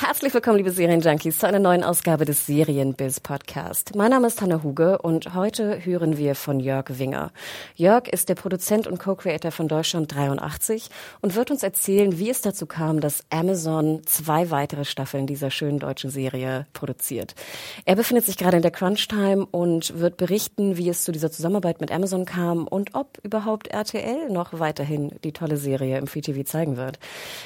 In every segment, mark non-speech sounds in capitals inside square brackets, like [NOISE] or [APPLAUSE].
Herzlich willkommen, liebe Serienjunkies, zu einer neuen Ausgabe des Serienbiz Podcast. Mein Name ist Hanna Huge und heute hören wir von Jörg Winger. Jörg ist der Produzent und Co-Creator von Deutschland 83 und wird uns erzählen, wie es dazu kam, dass Amazon zwei weitere Staffeln dieser schönen deutschen Serie produziert. Er befindet sich gerade in der Crunch-Time und wird berichten, wie es zu dieser Zusammenarbeit mit Amazon kam und ob überhaupt RTL noch weiterhin die tolle Serie im Free TV zeigen wird.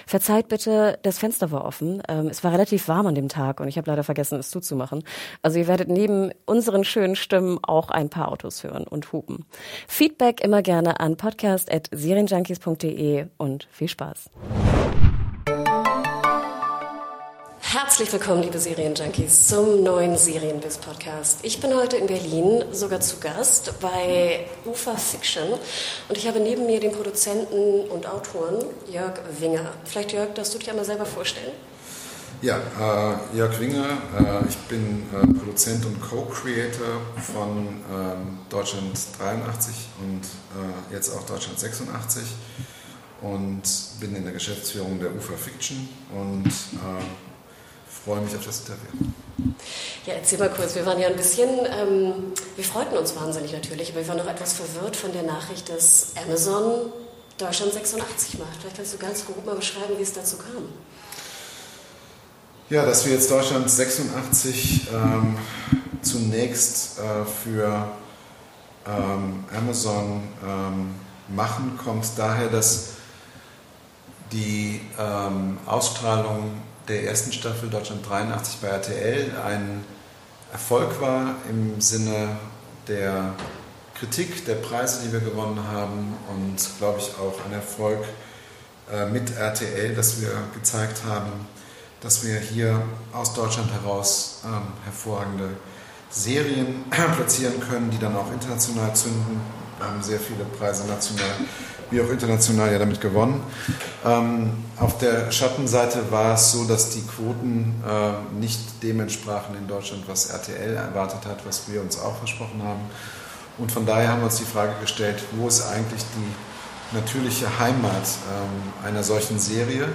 Verzeiht bitte, das Fenster war offen. Ähm, es war relativ warm an dem Tag und ich habe leider vergessen, es zuzumachen. Also ihr werdet neben unseren schönen Stimmen auch ein paar Autos hören und hupen. Feedback immer gerne an podcast.serienjunkies.de und viel Spaß. Herzlich willkommen, liebe Serienjunkies, zum neuen Serienbiz-Podcast. Ich bin heute in Berlin sogar zu Gast bei Ufa Fiction und ich habe neben mir den Produzenten und Autoren Jörg Winger. Vielleicht, Jörg, darfst du dich einmal selber vorstellen? Ja, äh, Jörg Winger, äh, ich bin äh, Produzent und Co-Creator von ähm, Deutschland 83 und äh, jetzt auch Deutschland 86 und bin in der Geschäftsführung der UFA Fiction und äh, freue mich auf das Interview. Ja, erzähl mal kurz. Wir waren ja ein bisschen, ähm, wir freuten uns wahnsinnig natürlich, aber wir waren noch etwas verwirrt von der Nachricht, dass Amazon Deutschland 86 macht. Vielleicht kannst du ganz grob mal beschreiben, wie es dazu kam. Ja, dass wir jetzt Deutschland 86 ähm, zunächst äh, für ähm, Amazon ähm, machen, kommt daher, dass die ähm, Ausstrahlung der ersten Staffel Deutschland 83 bei RTL ein Erfolg war im Sinne der Kritik, der Preise, die wir gewonnen haben und, glaube ich, auch ein Erfolg äh, mit RTL, dass wir gezeigt haben, dass wir hier aus Deutschland heraus ähm, hervorragende Serien [CLEARS THROAT] platzieren können, die dann auch international zünden. Wir haben sehr viele Preise national wie auch international ja damit gewonnen. Ähm, auf der Schattenseite war es so, dass die Quoten äh, nicht dem entsprachen in Deutschland, was RTL erwartet hat, was wir uns auch versprochen haben. Und von daher haben wir uns die Frage gestellt, wo ist eigentlich die natürliche Heimat ähm, einer solchen Serie?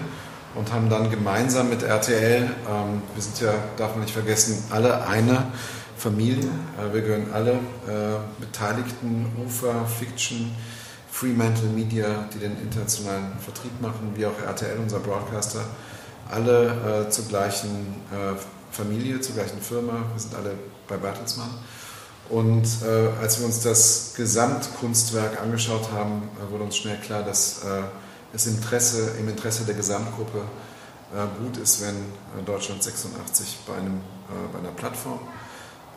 Und haben dann gemeinsam mit RTL, ähm, wir sind ja, darf man nicht vergessen, alle eine Familie. Äh, wir gehören alle äh, Beteiligten, UFA, Fiction, Fremantle Media, die den internationalen Vertrieb machen, wie auch RTL, unser Broadcaster, alle äh, zur gleichen äh, Familie, zur gleichen Firma. Wir sind alle bei Bertelsmann. Und äh, als wir uns das Gesamtkunstwerk angeschaut haben, äh, wurde uns schnell klar, dass es Interesse, im Interesse der Gesamtgruppe äh, gut ist, wenn äh, Deutschland 86 bei, einem, äh, bei einer Plattform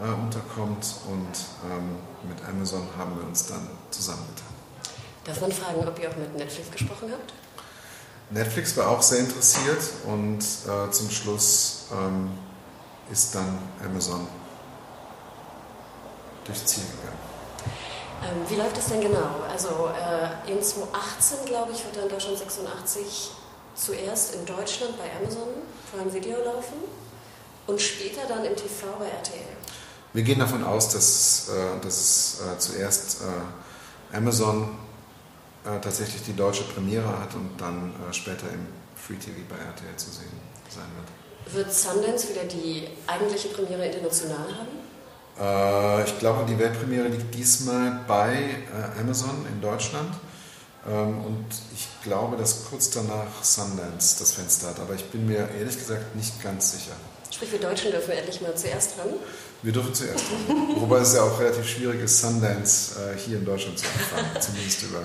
unterkommt und ähm, mit Amazon haben wir uns dann zusammengetan. Darf man fragen, ob ihr auch mit Netflix gesprochen habt? Netflix war auch sehr interessiert und äh, zum Schluss ähm, ist dann Amazon durchs Ziel gegangen. Ähm, wie läuft das denn genau? Also äh, in 2018, glaube ich, wird dann Deutschland 86 zuerst in Deutschland bei Amazon Prime Video laufen und später dann im TV bei RTL. Wir gehen davon aus, dass, äh, dass es äh, zuerst äh, Amazon äh, tatsächlich die deutsche Premiere hat und dann äh, später im Free TV bei RTL zu sehen sein wird. Wird Sundance wieder die eigentliche Premiere international haben? Äh, ich glaube, die Weltpremiere liegt diesmal bei äh, Amazon in Deutschland. Ähm, und ich glaube, dass kurz danach Sundance das Fenster hat. Aber ich bin mir ehrlich gesagt nicht ganz sicher. Sprich, wir Deutschen dürfen endlich mal zuerst dran? Wir dürfen zuerst dran. [LAUGHS] Wobei es ja auch relativ schwierig ist, Sundance äh, hier in Deutschland zu empfangen. Zumindest über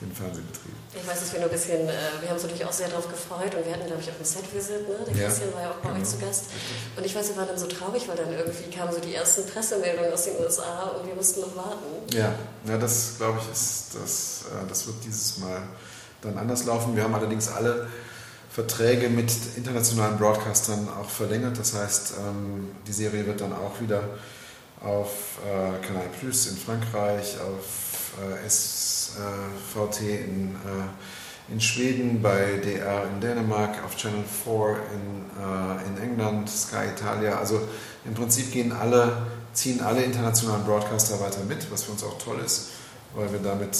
den Fernsehbetrieb. Ich weiß, dass wir nur ein bisschen, äh, wir haben uns natürlich auch sehr darauf gefreut und wir hatten, glaube ich, auch ein Set-Visit, ne? Der ja, Christian war ja auch bei genau. euch zu Gast. Und ich weiß, wir waren dann so traurig, weil dann irgendwie kamen so die ersten Pressemeldungen aus den USA und wir mussten noch warten. Ja, ja das glaube ich, ist, das, äh, das wird dieses Mal dann anders laufen. Wir haben allerdings alle Verträge mit internationalen Broadcastern auch verlängert. Das heißt, ähm, die Serie wird dann auch wieder auf äh, Canal Plus in Frankreich, auf äh, in, äh, in Schweden, bei DR in Dänemark, auf Channel 4 in, in England, Sky Italia. Also im Prinzip gehen alle, ziehen alle internationalen Broadcaster weiter mit, was für uns auch toll ist, weil wir damit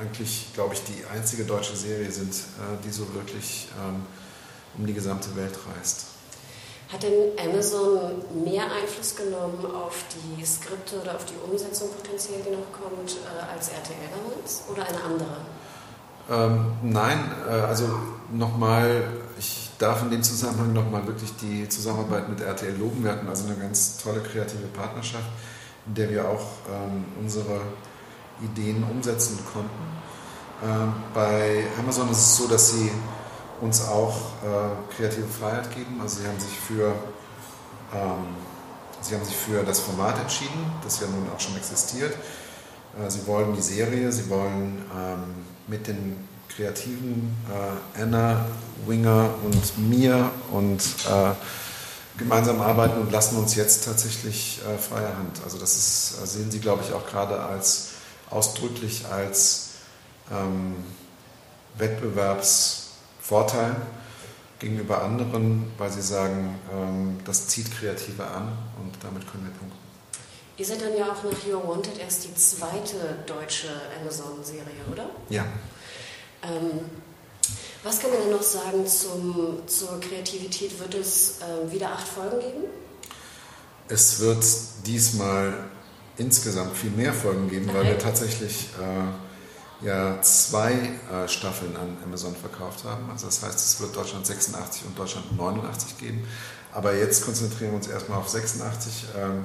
eigentlich, glaube ich, die einzige deutsche Serie sind, die so wirklich ähm, um die gesamte Welt reist. Hat denn Amazon mehr Einfluss genommen auf die Skripte oder auf die Umsetzung potenziell, die noch kommt, äh, als RTL damals oder eine andere? Ähm, nein, äh, also nochmal, ich darf in dem Zusammenhang nochmal wirklich die Zusammenarbeit mit RTL loben. Wir hatten also eine ganz tolle kreative Partnerschaft, in der wir auch ähm, unsere Ideen umsetzen konnten. Ähm, bei Amazon ist es so, dass sie uns auch äh, kreative Freiheit geben. Also sie haben sich für ähm, sie haben sich für das Format entschieden, das ja nun auch schon existiert. Äh, sie wollen die Serie, sie wollen ähm, mit den Kreativen äh, Anna, Winger und mir und äh, gemeinsam arbeiten und lassen uns jetzt tatsächlich äh, freie Hand. Also das ist, äh, sehen Sie, glaube ich, auch gerade als ausdrücklich als ähm, Wettbewerbs Vorteil gegenüber anderen, weil sie sagen, ähm, das zieht Kreative an und damit können wir punkten. Ihr seid dann ja auch nach You're Wanted erst die zweite deutsche Amazon-Serie, oder? Ja. Ähm, was kann man denn noch sagen zum, zur Kreativität? Wird es äh, wieder acht Folgen geben? Es wird diesmal insgesamt viel mehr Folgen geben, weil wir tatsächlich äh, ja zwei äh, Staffeln an Amazon verkauft haben. Also das heißt, es wird Deutschland 86 und Deutschland 89 geben. Aber jetzt konzentrieren wir uns erstmal auf 86. Ähm,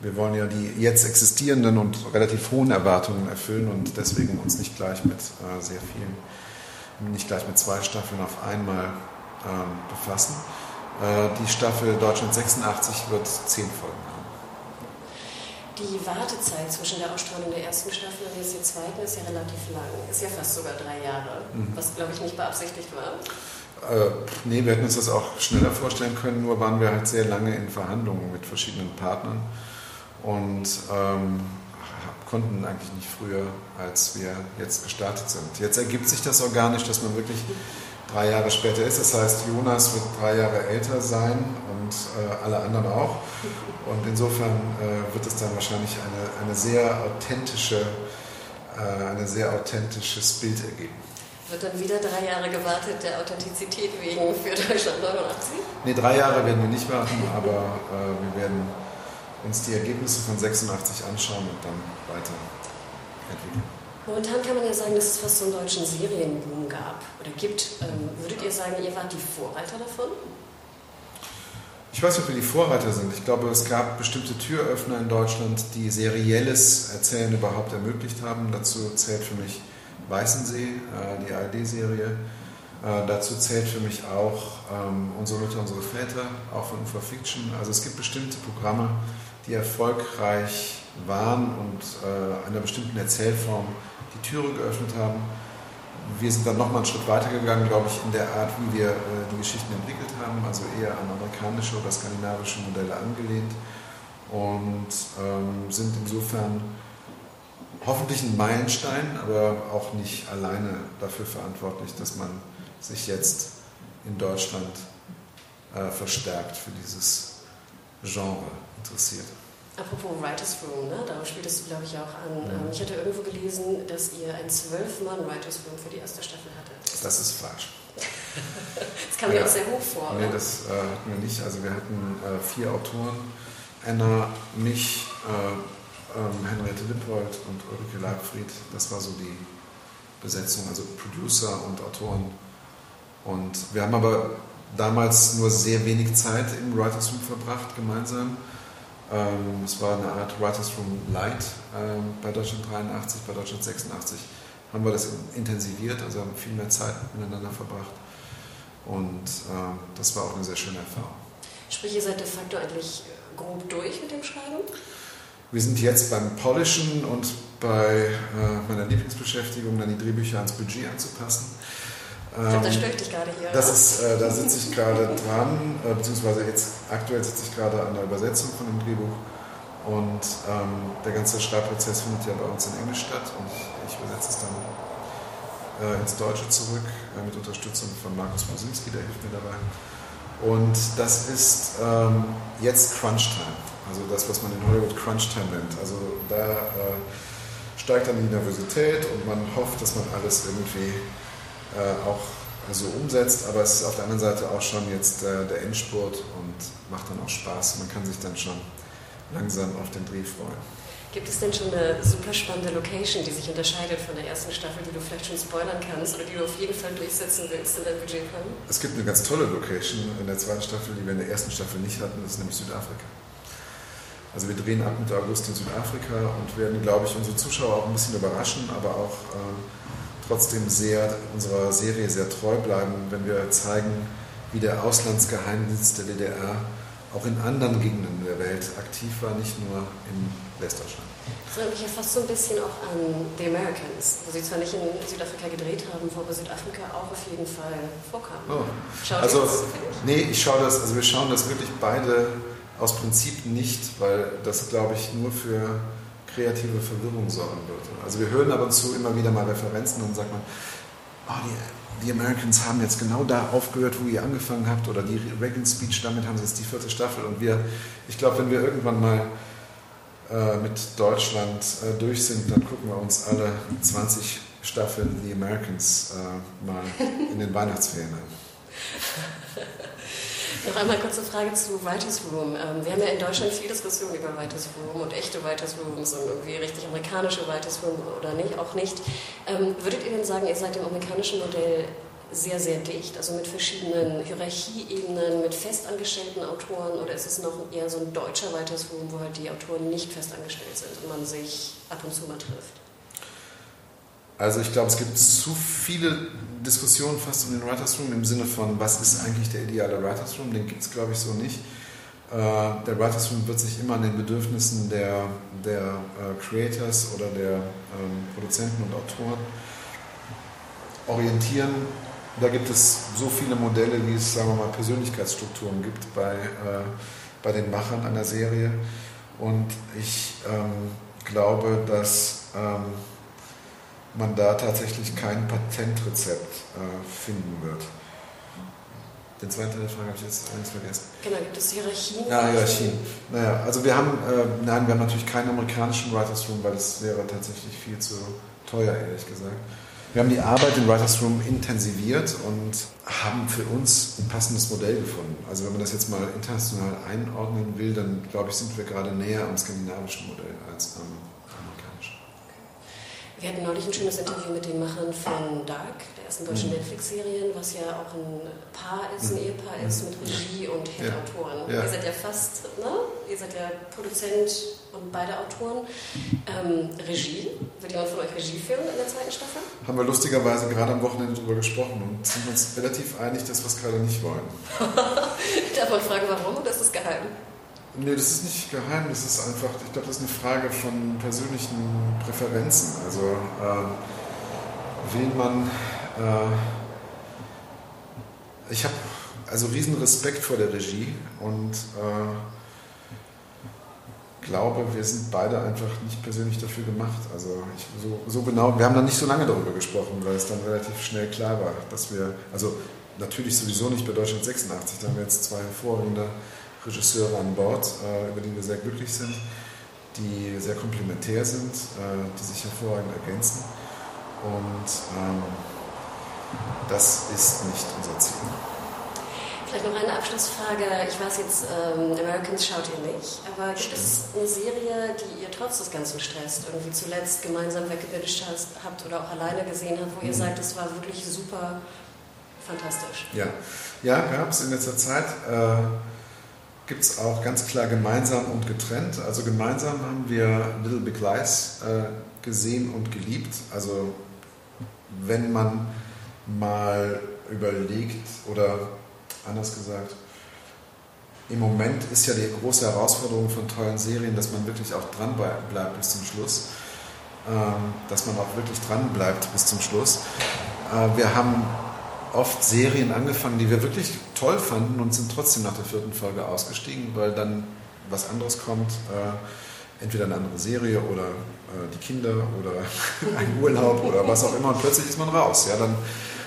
wir wollen ja die jetzt existierenden und relativ hohen Erwartungen erfüllen und deswegen uns nicht gleich mit äh, sehr vielen, nicht gleich mit zwei Staffeln auf einmal ähm, befassen. Äh, die Staffel Deutschland 86 wird zehn Folgen haben die Wartezeit zwischen der Ausstrahlung der ersten Staffel und jetzt der zweiten ist ja relativ lang. Ist ja fast sogar drei Jahre, mhm. was glaube ich nicht beabsichtigt war. Äh, nee, wir hätten uns das auch schneller vorstellen können, nur waren wir halt sehr lange in Verhandlungen mit verschiedenen Partnern und ähm, konnten eigentlich nicht früher, als wir jetzt gestartet sind. Jetzt ergibt sich das organisch, dass man wirklich drei Jahre später ist. Das heißt, Jonas wird drei Jahre älter sein und äh, alle anderen auch. Und insofern äh, wird es dann wahrscheinlich eine, eine sehr authentische, äh, ein sehr authentisches Bild ergeben. Wird dann wieder drei Jahre gewartet, der Authentizität wegen für Deutschland 89? Nee, drei Jahre werden wir nicht warten, aber äh, wir werden uns die Ergebnisse von 86 anschauen und dann weiter entwickeln. Momentan kann man ja sagen, dass es fast so einen deutschen Serienboom gab oder gibt. Ähm, würdet ihr sagen, ihr wart die Vorreiter davon? Ich weiß nicht, ob wir die Vorreiter sind. Ich glaube, es gab bestimmte Türöffner in Deutschland, die serielles Erzählen überhaupt ermöglicht haben. Dazu zählt für mich Weißensee, äh, die ARD-Serie. Äh, dazu zählt für mich auch ähm, Unsere Mütter, unsere Väter, auch von UFA Fiction. Also es gibt bestimmte Programme, die erfolgreich waren und äh, einer bestimmten Erzählform die Türe geöffnet haben. Wir sind dann nochmal einen Schritt weiter gegangen, glaube ich, in der Art, wie wir äh, die Geschichten entwickelt haben, also eher an amerikanische oder skandinavische Modelle angelehnt und ähm, sind insofern hoffentlich ein Meilenstein, aber auch nicht alleine dafür verantwortlich, dass man sich jetzt in Deutschland äh, verstärkt für dieses Genre interessiert. Apropos Writers Room, ne? darauf spieltest du, glaube ich, auch an. Mhm. Ich hatte irgendwo gelesen, dass ihr ein zwölf-Mann Writers Room für die erste Staffel hattet. Das, ist falsch. [LAUGHS] das kam mir auch sehr hoch vor. Nee, oder? das äh, hatten wir nicht. Also wir hatten äh, vier Autoren, Anna, mich, äh, ähm, Henriette Lippold und Ulrike Leibfried. Das war so die Besetzung, also Producer und Autoren. Und wir haben aber damals nur sehr wenig Zeit im Writers Room verbracht, gemeinsam. Ähm, es war eine Art Writers Room Light ähm, bei Deutschland 83, bei Deutschland 86 haben wir das intensiviert, also haben viel mehr Zeit miteinander verbracht. Und äh, das war auch eine sehr schöne Erfahrung. Sprich, ihr seid de facto eigentlich grob durch mit dem Schreiben? Wir sind jetzt beim Polishen und bei äh, meiner Lieblingsbeschäftigung, dann die Drehbücher ans Budget anzupassen. Glaube, da störe ich dich gerade hier. Das ist, äh, da sitze ich gerade dran, äh, beziehungsweise jetzt aktuell sitze ich gerade an der Übersetzung von dem Drehbuch. Und ähm, der ganze Schreibprozess findet ja bei uns in Englisch statt und ich, ich übersetze es dann äh, ins Deutsche zurück äh, mit Unterstützung von Markus Mosinski, der hilft mir dabei. Und das ist ähm, jetzt Crunch Time, also das, was man in Hollywood Crunch Time nennt. Also da äh, steigt dann die Nervosität und man hofft, dass man alles irgendwie äh, auch so umsetzt, aber es ist auf der anderen Seite auch schon jetzt äh, der Endspurt und macht dann auch Spaß. Man kann sich dann schon langsam auf den Dreh freuen. Gibt es denn schon eine super spannende Location, die sich unterscheidet von der ersten Staffel, die du vielleicht schon spoilern kannst oder die du auf jeden Fall durchsetzen willst in deinem Budgetplan? Es gibt eine ganz tolle Location in der zweiten Staffel, die wir in der ersten Staffel nicht hatten, das ist nämlich Südafrika. Also wir drehen ab Mitte August in Südafrika und werden, glaube ich, unsere Zuschauer auch ein bisschen überraschen, aber auch äh, trotzdem sehr unserer Serie sehr treu bleiben, wenn wir zeigen, wie der Auslandsgeheimdienst der DDR auch in anderen Gegenden der Welt aktiv war, nicht nur in Westdeutschland. Das erinnert mich ja fast so ein bisschen auch an The Americans, wo sie zwar nicht in Südafrika gedreht haben, wo aber Südafrika auch auf jeden Fall vorkam. Oh. also, nee, ich schaue das, also wir schauen das wirklich beide aus Prinzip nicht, weil das, glaube ich, nur für kreative Verwirrung sorgen würde. Also wir hören ab und zu immer wieder mal Referenzen und sagt man, oh, die die Americans haben jetzt genau da aufgehört, wo ihr angefangen habt, oder die Reagan Speech, damit haben sie jetzt die vierte Staffel. Und wir, ich glaube, wenn wir irgendwann mal äh, mit Deutschland äh, durch sind, dann gucken wir uns alle 20 Staffeln The Americans äh, mal in den Weihnachtsferien an. [LAUGHS] Noch einmal kurze Frage zu Writers Room. Ähm, wir haben ja in Deutschland viel Diskussion über Writers Room und echte Writers Rooms und irgendwie richtig amerikanische Writers Room oder nicht, auch nicht. Ähm, würdet ihr denn sagen, ihr seid dem amerikanischen Modell sehr, sehr dicht, also mit verschiedenen Hierarchieebenen, mit festangestellten Autoren oder ist es noch eher so ein deutscher Writers Room, wo halt die Autoren nicht festangestellt sind und man sich ab und zu mal trifft? Also ich glaube, es gibt zu viele Diskussionen fast um den Writers Room im Sinne von, was ist eigentlich der ideale Writers Room? Den gibt es, glaube ich, so nicht. Äh, der Writers Room wird sich immer an den Bedürfnissen der, der äh, Creators oder der ähm, Produzenten und Autoren orientieren. Da gibt es so viele Modelle, wie es, sagen wir mal, Persönlichkeitsstrukturen gibt bei, äh, bei den Machern einer Serie. Und ich ähm, glaube, dass ähm, man da tatsächlich kein Patentrezept äh, finden wird. Den zweiten Teil der Frage habe ich jetzt eins vergessen. Genau, gibt es Hierarchien? Ja, Hierarchien. Naja, also wir haben, äh, nein, wir haben natürlich keinen amerikanischen Writers Room, weil das wäre tatsächlich viel zu teuer, ehrlich gesagt. Wir haben die Arbeit im Writers Room intensiviert und haben für uns ein passendes Modell gefunden. Also wenn man das jetzt mal international einordnen will, dann glaube ich, sind wir gerade näher am skandinavischen Modell als am wir hatten neulich ein schönes Interview mit den Machern von Dark, der ersten deutschen mhm. Netflix-Serien, was ja auch ein Paar ist, ein mhm. Ehepaar ist mit Regie und Head-Autoren. Ja. Ihr seid ja fast, ne? Ihr seid ja Produzent und beide Autoren. Ähm, Regie, wird jemand von euch Regie führen in der zweiten Staffel? Haben wir lustigerweise gerade am Wochenende darüber gesprochen und sind uns relativ einig, dass wir es gerade nicht wollen. [LAUGHS] Darf man fragen, warum oder ist geheim? Nee, das ist nicht geheim, das ist einfach, ich glaube, das ist eine Frage von persönlichen Präferenzen. Also, äh, wen man. Äh, ich habe also riesen Respekt vor der Regie und äh, glaube, wir sind beide einfach nicht persönlich dafür gemacht. Also ich, so, so, genau, wir haben dann nicht so lange darüber gesprochen, weil es dann relativ schnell klar war, dass wir, also natürlich sowieso nicht bei Deutschland 86, da haben wir jetzt zwei hervorragende Regisseure an Bord, äh, über die wir sehr glücklich sind, die sehr komplementär sind, äh, die sich hervorragend ergänzen. Und ähm, das ist nicht unser Ziel. Vielleicht noch eine Abschlussfrage. Ich weiß jetzt, ähm, Americans schaut ihr nicht, aber gibt es eine Serie, die ihr trotz des ganzen Stress irgendwie zuletzt gemeinsam weggebildet habt oder auch alleine gesehen habt, wo ihr mhm. sagt, es war wirklich super fantastisch? Ja, ja gab es in letzter Zeit. Äh, gibt es auch ganz klar gemeinsam und getrennt. Also gemeinsam haben wir Little Big Lies äh, gesehen und geliebt. Also wenn man mal überlegt oder anders gesagt, im Moment ist ja die große Herausforderung von tollen Serien, dass man wirklich auch dran bleibt bis zum Schluss. Ähm, dass man auch wirklich dran bleibt bis zum Schluss. Äh, wir haben oft Serien angefangen, die wir wirklich toll fanden und sind trotzdem nach der vierten Folge ausgestiegen, weil dann was anderes kommt. Äh, entweder eine andere Serie oder äh, die Kinder oder [LAUGHS] ein Urlaub oder was auch immer und plötzlich ist man raus. Ja, dann,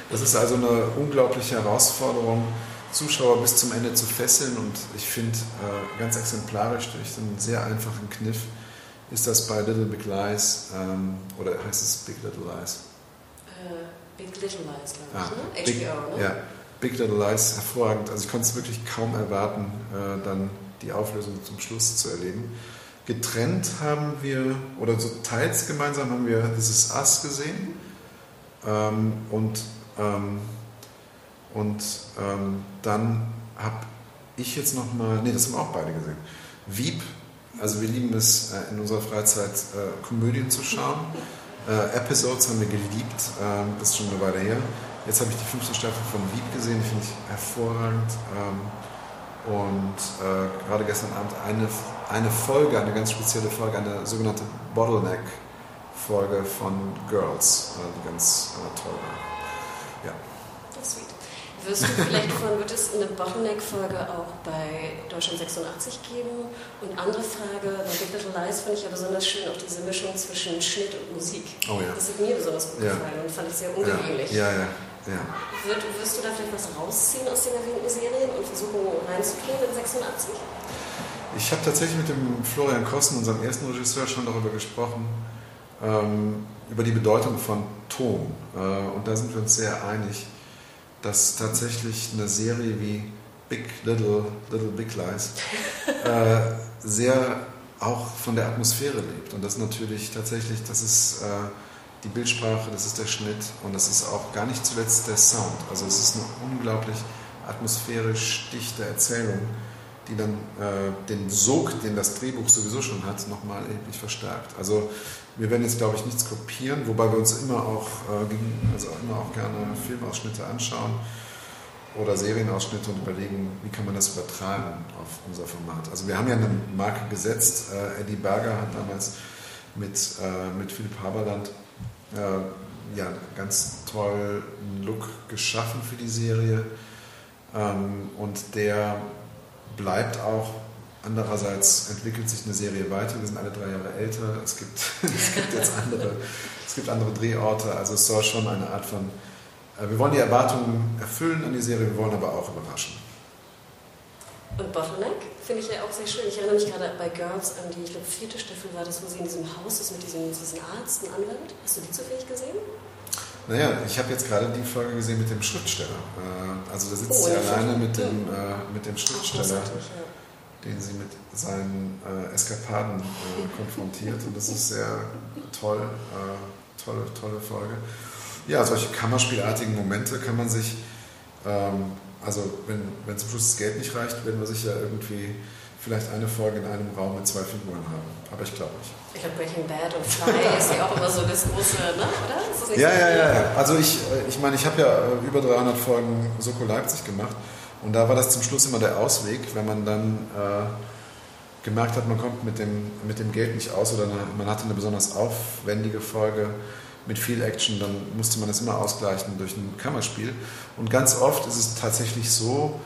das ist also eine unglaubliche Herausforderung, Zuschauer bis zum Ende zu fesseln und ich finde äh, ganz exemplarisch durch einen sehr einfachen Kniff ist das bei Little Big Lies ähm, oder heißt es Big Little Lies? Big Little Lies, glaube ich, Ah, ne? Big, HBO, ne? Ja, Big Little Lies, hervorragend. Also ich konnte es wirklich kaum erwarten, äh, dann die Auflösung zum Schluss zu erleben. Getrennt haben wir, oder so teils gemeinsam haben wir This Is Us gesehen. Ähm, und ähm, und ähm, dann habe ich jetzt nochmal, nee, das haben auch beide gesehen. Wieb, also wir lieben es äh, in unserer Freizeit äh, Komödien zu schauen. Äh, Episodes haben wir geliebt, ähm, das ist schon eine Weile her. Jetzt habe ich die fünfte Staffel von Wieb gesehen, die finde ich hervorragend. Ähm, und äh, gerade gestern Abend eine, eine Folge, eine ganz spezielle Folge, eine sogenannte Bottleneck-Folge von Girls, äh, die ganz äh, toll war. Ja. Das ist sweet. Wirst du vielleicht von, wird es eine Bottleneck-Folge auch bei Deutschland 86 geben? Und andere Frage, bei Big Little Lies fand ich ja besonders schön auch diese Mischung zwischen Schnitt und Musik. Oh ja. Das hat mir besonders gut Ja. gefallen und fand ich sehr ungewöhnlich. ja, ja. ja. Wird, wirst du da vielleicht was rausziehen aus den erwähnten Serien und versuchen reinzukriegen in 86? Ich habe tatsächlich mit dem Florian Kossen, unserem ersten Regisseur, schon darüber gesprochen, ähm, über die Bedeutung von Ton. Äh, und da sind wir uns sehr einig, dass tatsächlich eine Serie wie Big Little, Little Big Lies [LAUGHS] äh, sehr auch von der Atmosphäre lebt. Und das natürlich tatsächlich, das ist äh, die Bildsprache, das ist der Schnitt und das ist auch gar nicht zuletzt der Sound. Also es ist eine unglaublich atmosphärisch dichte Erzählung, die dann äh, den Sog, den das Drehbuch sowieso schon hat, nochmal erheblich verstärkt. Also wir werden jetzt, glaube ich, nichts kopieren, wobei wir uns immer auch, äh, also immer auch gerne Filmausschnitte anschauen oder Serienausschnitte und überlegen, wie kann man das übertragen auf unser Format. Also wir haben ja eine Marke gesetzt. Äh, Eddie Berger hat damals mit, äh, mit Philipp Haberland äh, ja, ganz tollen Look geschaffen für die Serie. Ähm, und der bleibt auch. Andererseits entwickelt sich eine Serie weiter. Wir sind alle drei Jahre älter. Es gibt, [LAUGHS] es gibt jetzt andere, es gibt andere Drehorte. Also es soll schon eine Art von. äh, Wir wollen die Erwartungen erfüllen an die Serie, wir wollen aber auch überraschen. Und Bottleneck finde ich ja auch sehr schön. Ich erinnere mich gerade bei Girls an die, ich glaube, vierte Staffel war das, wo sie in diesem Haus ist mit diesem, diesem Arzt, einem Anwalt. Hast du die zufällig gesehen? Naja, ich habe jetzt gerade die Folge gesehen mit dem Schriftsteller. Äh, Also da sitzt Oh, sie alleine mit dem, äh, mit dem Schriftsteller. ja. den sie mit seinen äh, Eskapaden äh, [LAUGHS] konfrontiert. Und das ist sehr toll, äh, tolle, tolle Folge. Ja, solche Kammerspielartigen Momente kann man sich, ähm, also wenn, wenn zum Schluss das Geld nicht reicht, werden wir sicher irgendwie vielleicht eine Folge in einem Raum mit zwei Figuren haben. Aber ich glaube nicht. Ich glaube, Breaking Bad und Fly [LAUGHS] ist ja auch immer so das große, ne? oder? Ja, so? ja, ja, ja. Also ich, äh, ich meine, ich habe ja äh, über 300 Folgen Soko Leipzig gemacht und da war das zum Schluss immer der Ausweg, wenn man dann äh, gemerkt hat, man kommt mit dem, mit dem Geld nicht aus oder man hatte eine besonders aufwendige Folge mit viel Action, dann musste man das immer ausgleichen durch ein Kammerspiel. Und ganz oft ist es tatsächlich so,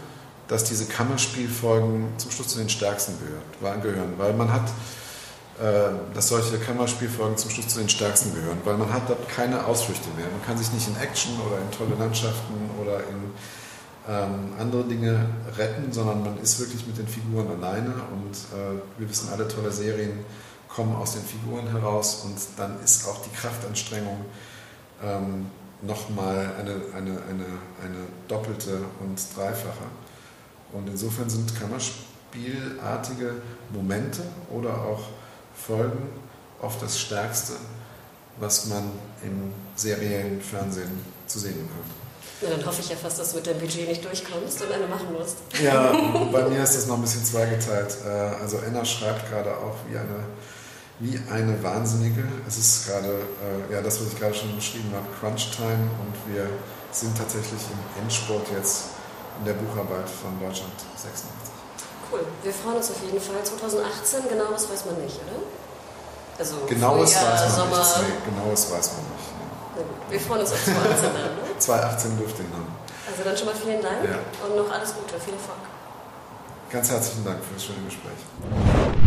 dass diese Kammerspielfolgen zum Schluss zu den stärksten gehören, weil man hat äh, dass solche Kammerspielfolgen zum Schluss zu den stärksten gehören, weil man hat dort keine Ausflüchte mehr. Man kann sich nicht in Action oder in tolle Landschaften oder in ähm, andere Dinge retten, sondern man ist wirklich mit den Figuren alleine und äh, wir wissen alle, tolle Serien kommen aus den Figuren heraus und dann ist auch die Kraftanstrengung ähm, nochmal eine, eine, eine, eine doppelte und dreifache. Und insofern sind Kammerspielartige Momente oder auch Folgen oft das Stärkste, was man im seriellen Fernsehen zu sehen bekommt. Na, dann hoffe ich ja fast, dass du mit deinem Budget nicht durchkommst und eine machen musst. Ja, [LAUGHS] bei mir ist das noch ein bisschen zweigeteilt. Äh, Also Enna schreibt gerade auch wie eine, wie eine Wahnsinnige. Es ist gerade, äh, ja, das, was ich gerade schon beschrieben habe, Crunch Time und wir sind tatsächlich im Endspurt jetzt in der Bucharbeit von Deutschland 86. Cool. Wir freuen uns auf jeden Fall. 2018, genaues weiß man nicht, oder? Also Genaues Frühjahr, weiß man Sommer. nicht. Nee, genaues weiß man nicht. Gut, wir freuen uns auf 2018 dann, ne? [LAUGHS] Nee. 2018 dürfte ihn haben. Also dann schon mal vielen Dank Ja. und noch alles Gute, viel Erfolg. Ganz herzlichen Dank für das schöne Gespräch.